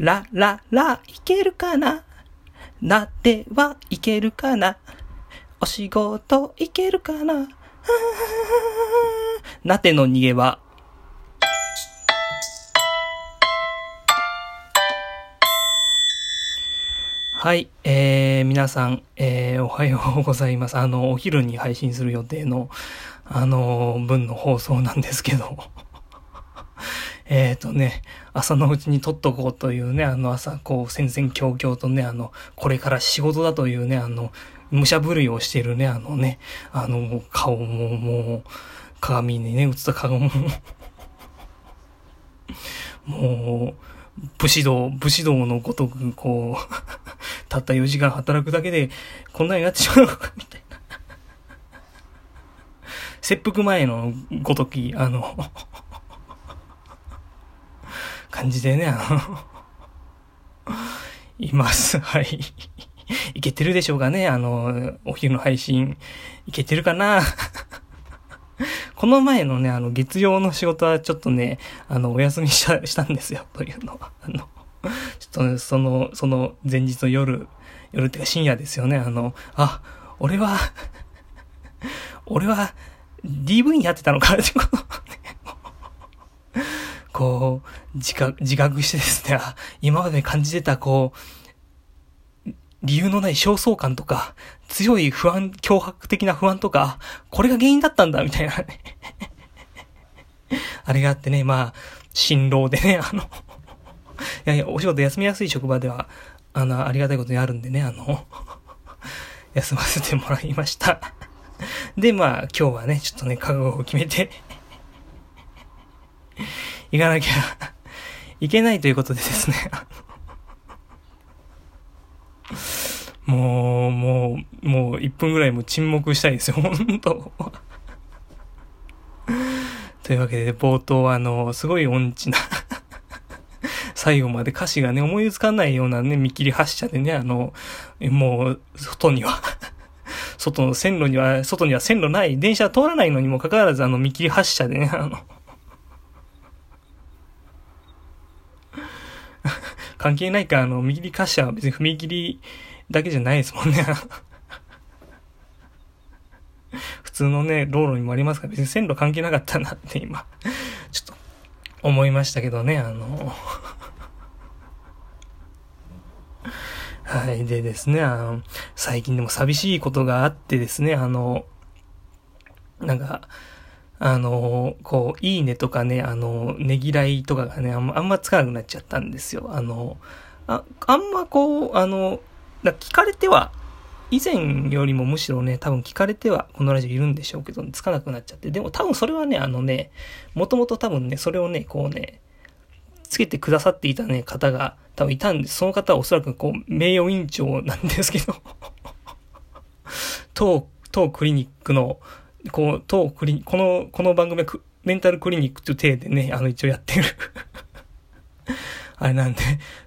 ラララ、いけるかな？なってはいけるかな？お仕事いけるかな？なての逃げは。はい、えー、皆さん、えー、おはようございます。あの、お昼に配信する予定の、あの、分の放送なんですけど。えっとね、朝のうちに撮っとこうというね、あの朝、こう、戦々恐々とね、あの、これから仕事だというね、あの、武者震いをしているね、あのね、あの、顔も、もう、鏡にね、映った顔も、もう、武士道、武士道のごとく、こう、たった4時間働くだけで、こんなになってしまうのか、みたいな。切腹前のごとき、あの、感じでね、あの、います。はい。いけてるでしょうかねあの、お昼の配信、いけてるかな？この前のね、あの、月曜の仕事はちょっとね、あの、お休みした、したんですよ、というのは。あの、ちょっとね、その、その前日の夜、夜っていうか深夜ですよね、あの、あ、俺は俺は、DV にやってたのか？ってこと、こう、自覚、自覚してですね、今まで感じてた、こう、理由のない焦燥感とか、強い不安、脅迫的な不安とか、これが原因だったんだ、みたいなね。あれがあってね、まあ、辛労でね、あの いやいや、お仕事休みやすい職場では、あの、ありがたいことにあるんでね、あの 休ませてもらいましたで、まあ、今日はね、ちょっとね、覚悟を決めて行かなきゃいけないということでですね。もう、もう、もう1分ぐらいも沈黙したいですよ、本当。というわけで、冒頭はあの、すごい音痴な最後まで歌詞がね、思いつかないようなね、見切り発車でね、あの、もう、外には外の線路には、外には線路ない、電車通らないのにもかかわらず、あの、見切り発車でね、あの関係ないか、あの、見切り発車は別に踏切だけじゃないですもんね。普通のね、道路にもありますから、別に線路関係なかったなって今、ちょっと思いましたけどね、あの、はい。でですね、あの、最近でも寂しいことがあってですね、あの、なんか、あの、こう、いいねとかね、あの、ねぎらいとかがね、あんま、あんまつかなくなっちゃったんですよ。あの、あ、あんまこう、あの、だ聞かれては、以前よりもむしろね、多分聞かれてはこのラジオいるんでしょうけど、つかなくなっちゃって。でも多分それはね、あのね、もともと多分ね、それをね、こうね、つけてくださっていたね、方が多分いたんで。その方はおそらくこう、名誉院長なんですけど 当、当クリニックの、こう、当クリこの、この番組はメンタルクリニックという体でね、あの一応やってる。あれなんで、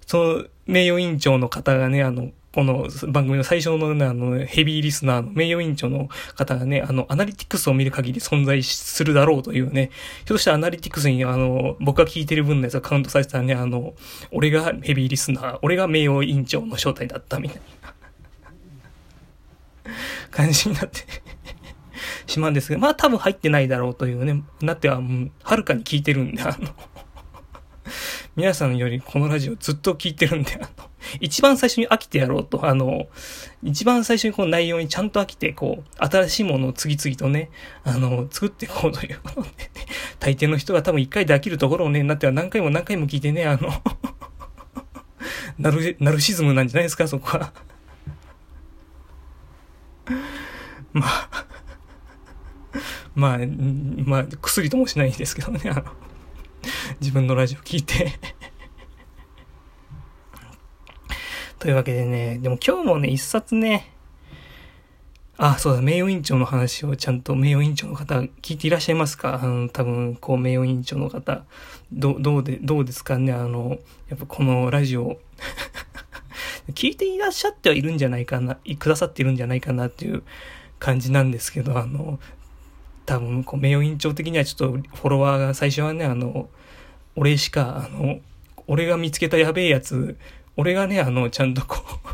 その名誉院長の方がね、あの、この番組の最初のね、あの、ヘビーリスナーの名誉委員長の方がね、あの、アナリティクスを見る限り存在するだろうというね、ひょっとしたらアナリティクスに、あの、僕が聞いてる分のやつがカウントされてたらね、あの、俺がヘビーリスナー、俺が名誉委員長の正体だったみたいな。感じになって。しまうんですが、まあ多分入ってないだろうというね、なっては、もう、はるかに聞いてるんで、あの 皆さんよりこのラジオずっと聞いてるんで、あの、一番最初に飽きてやろうと、あの、一番最初にこの内容にちゃんと飽きて、こう、新しいものを次々とね、あの、作っていこうということで、ね、大抵の人が多分一回で飽きるところをね、なっては何回も何回も聞いてね、あのナル、ナルシズムなんじゃないですか、そこは。まあまあ、まあ、薬ともしないんですけどね、あの、自分のラジオ聞いて。というわけでね、でも今日もね、一冊ね、あ、そうだ、名誉委員長の話をちゃんと名誉委員長の方聞いていらっしゃいますか？あの、多分、こう、名誉委員長の方、ど、どうで、どうですかね？あの、やっぱこのラジオ。聞いていらっしゃってはいるんじゃないかな、くださっているんじゃないかなっていう感じなんですけど、あの、多分、こう、名誉院長的にはちょっとフォロワーが最初はね、あの、俺しか、あの、俺が見つけたやべえやつ、俺がね、あの、ちゃんとこう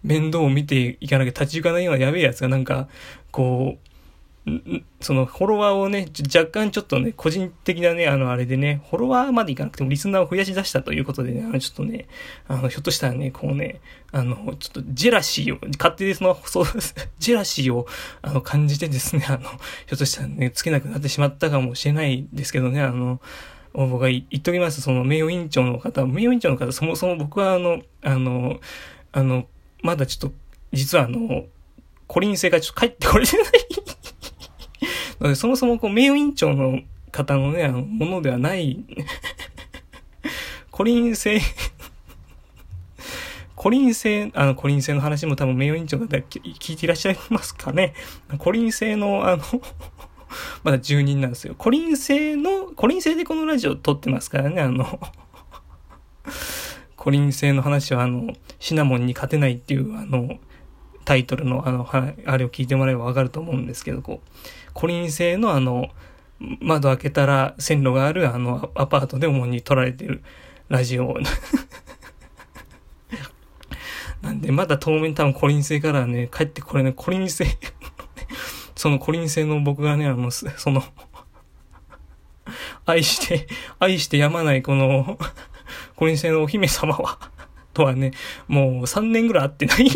面倒を見ていかなきゃ立ち行かないようなやべえやつがなんか、こう、そのフォロワーをね、若干ちょっとね、個人的なね、あの、あれでね、フォロワーまでいかなくてもリスナーを増やし出したということでね、あの、ちょっとね、あの、ひょっとしたらね、こうね、あの、ちょっとジェラシーを、勝手にその、そう、ジェラシーを、あの、感じてですね、あの、ひょっとしたらね、つけなくなってしまったかもしれないですけどね、あの、僕が言っときます、その名誉委員長の方、名誉委員長の方、そもそも僕はあの、あの、あの、まだちょっと、実はあの、コリン星がちょっと帰ってこれてないので、そもそもこう、名誉委員長の方のね、あの、ものではない、コリン星 コリン星、あの、コリン星の話も多分名誉委員長の方聞いていらっしゃいますかね。コリン星の、あの まだ住人なんですよ。コリン星の、コリン星でこのラジオ撮ってますからね、あのコリン星の話は、あの、シナモンに勝てないっていう、あの、タイトルの、あの、あれを聞いてもらえばわかると思うんですけど、こう、コリン製のあの、窓開けたら線路があるあのアパートで主に撮られてるラジオ。なんで、まだ当面多分コリン製からね、帰ってこれね、コリン製そのコリン製の僕がね、あの、その愛して、愛してやまないこの、コリン製のお姫様は、とはね、もう3年ぐらい会ってない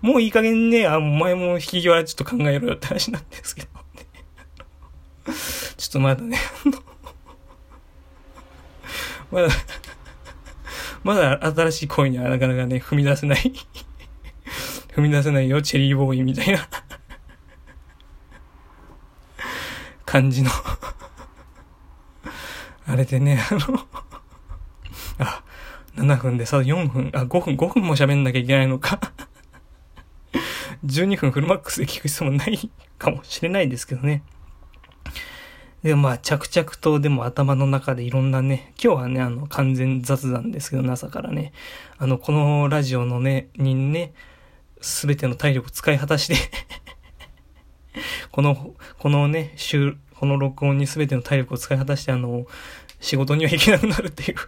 もういい加減ね、あ、お前も引き際ちょっと考えろよって話なんですけど、ね、ちょっとまだね、まだ、まだ新しい恋にはなかなかね、踏み出せない踏み出せないよ、チェリーボーイみたいな。感じの。あれでね、あのあ、7分でさ、4分、あ、5分、5分も喋んなきゃいけないのか。12分フルマックスで聞く必要もないかもしれないですけどね。でまあ、着々とでも頭の中でいろんなね、今日はね、あの、完全雑談ですけど、朝からね、あの、このラジオのね、にね、すべての体力を使い果たして この、このね、週、この録音にすべての体力を使い果たして、あの、仕事には行けなくなるっていう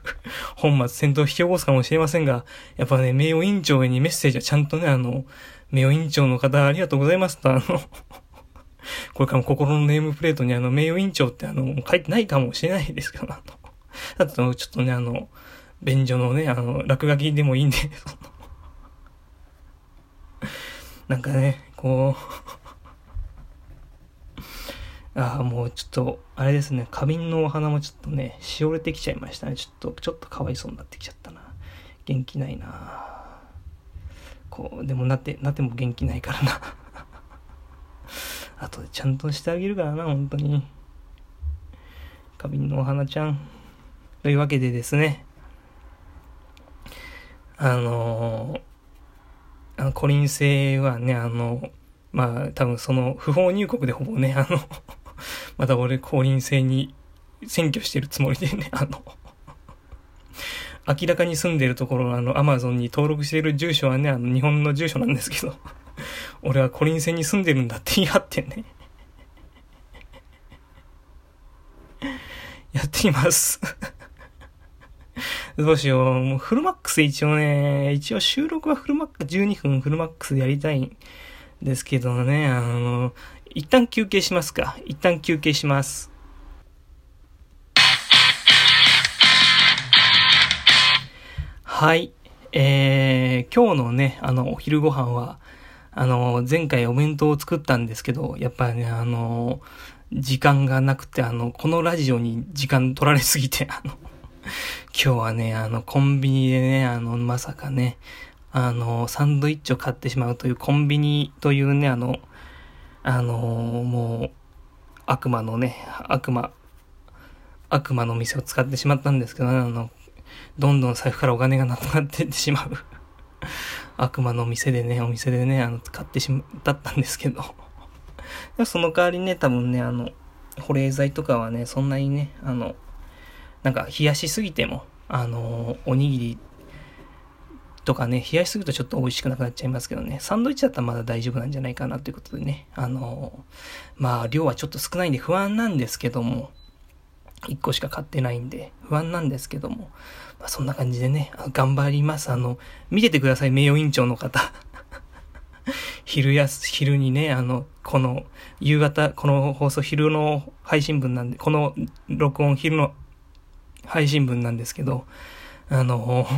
本末戦闘を引き起こすかもしれませんが、やっぱね、名誉委員長へにメッセージはちゃんとね、あの、名誉委員長の方ありがとうございますと、あのこれからも心のネームプレートにあの、名誉委員長ってあの、書いてないかもしれないですけど、あの、だってちょっとね、あの、便所のね、あの、落書きでもいいんで、なんかね、こうああ、もうちょっと、あれですね、花瓶のお花もちょっとね、しおれてきちゃいましたね。ちょっと、ちょっとかわいそうになってきちゃったな。元気ないなこう、でもなって、なっても元気ないからな あとでちゃんとしてあげるからな、本当に。花瓶のお花ちゃん。というわけでですね、あの、あの、コリン星はね、あの、まあ、多分その、不法入国でほぼね、あの また俺、コリン星に占拠してるつもりでね、あの明らかに住んでるところ、あの、アマゾンに登録している住所はね、あの、日本の住所なんですけど、俺はコリン星に住んでるんだって言い張ってね。やっています どうしよう。もうフルマックス一応ね、一応収録はフルマックス、12分フルマックスやりたいんですけどね、あの、一旦休憩しますか。一旦休憩します。はい。えー、今日のね、あの、お昼ご飯は、あの、前回お弁当を作ったんですけど、やっぱね、あの、時間がなくて、あの、このラジオに時間取られすぎて、あの、今日はね、あの、コンビニでね、あの、まさかね、あの、サンドイッチを買ってしまうというコンビニというね、あの、あの、もう、悪魔のね、悪魔、悪魔の店を使ってしまったんですけどね、あの、どんどん財布からお金がなくなっていってしまう。悪魔のお店でね、お店でね、あの、買ってしまったんですけど。その代わりね、多分ね、あの、保冷剤とかはね、そんなにね、あの、なんか冷やしすぎても、あの、おにぎりとかね、冷やしすぎるとちょっと美味しくなくなっちゃいますけどね、サンドイッチだったらまだ大丈夫なんじゃないかなということでね、あの、まあ、量はちょっと少ないんで不安なんですけども、1個しか買ってないんで、不安なんですけども。まあ、そんな感じでね、頑張ります。あの、見ててください、名誉委員長の方。昼やす、昼にね、あの、この、夕方、この放送昼の配信分なんで、この録音昼の配信分なんですけど、あの、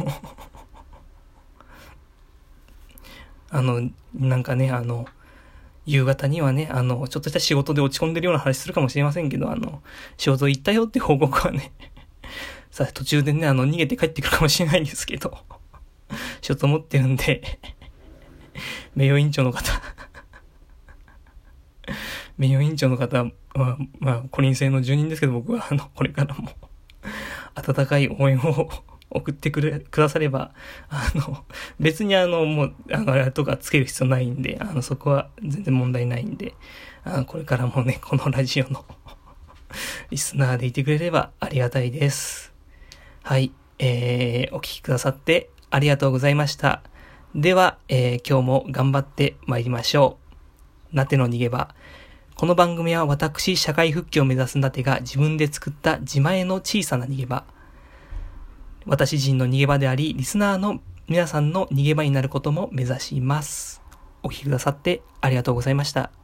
あの、なんかね、あの、夕方にはね、あの、ちょっとした仕事で落ち込んでるような話するかもしれませんけど、あの、仕事行ったよって報告はね、さあ途中でね、あの、逃げて帰ってくるかもしれないんですけど、ちょっと思ってるんで、名誉委員長の方 名誉委員長の方は、まあ、まあ、コリン星の住人ですけど、僕は、あの、これからも温かい応援を送ってくれ、くだされば、あの、別にあの、もう、あの、あれとかつける必要ないんで、あの、そこは全然問題ないんで、あ、これからもね、このラジオの リスナーでいてくれればありがたいです。はい、えー、お聴きくださってありがとうございました。では、えー、今日も頑張って参りましょう。なての逃げ場。この番組は私、社会復帰を目指すなてが自分で作った自前の小さな逃げ場。私人の逃げ場であり、リスナーの皆さんの逃げ場になることも目指します。お聞きくださってありがとうございました。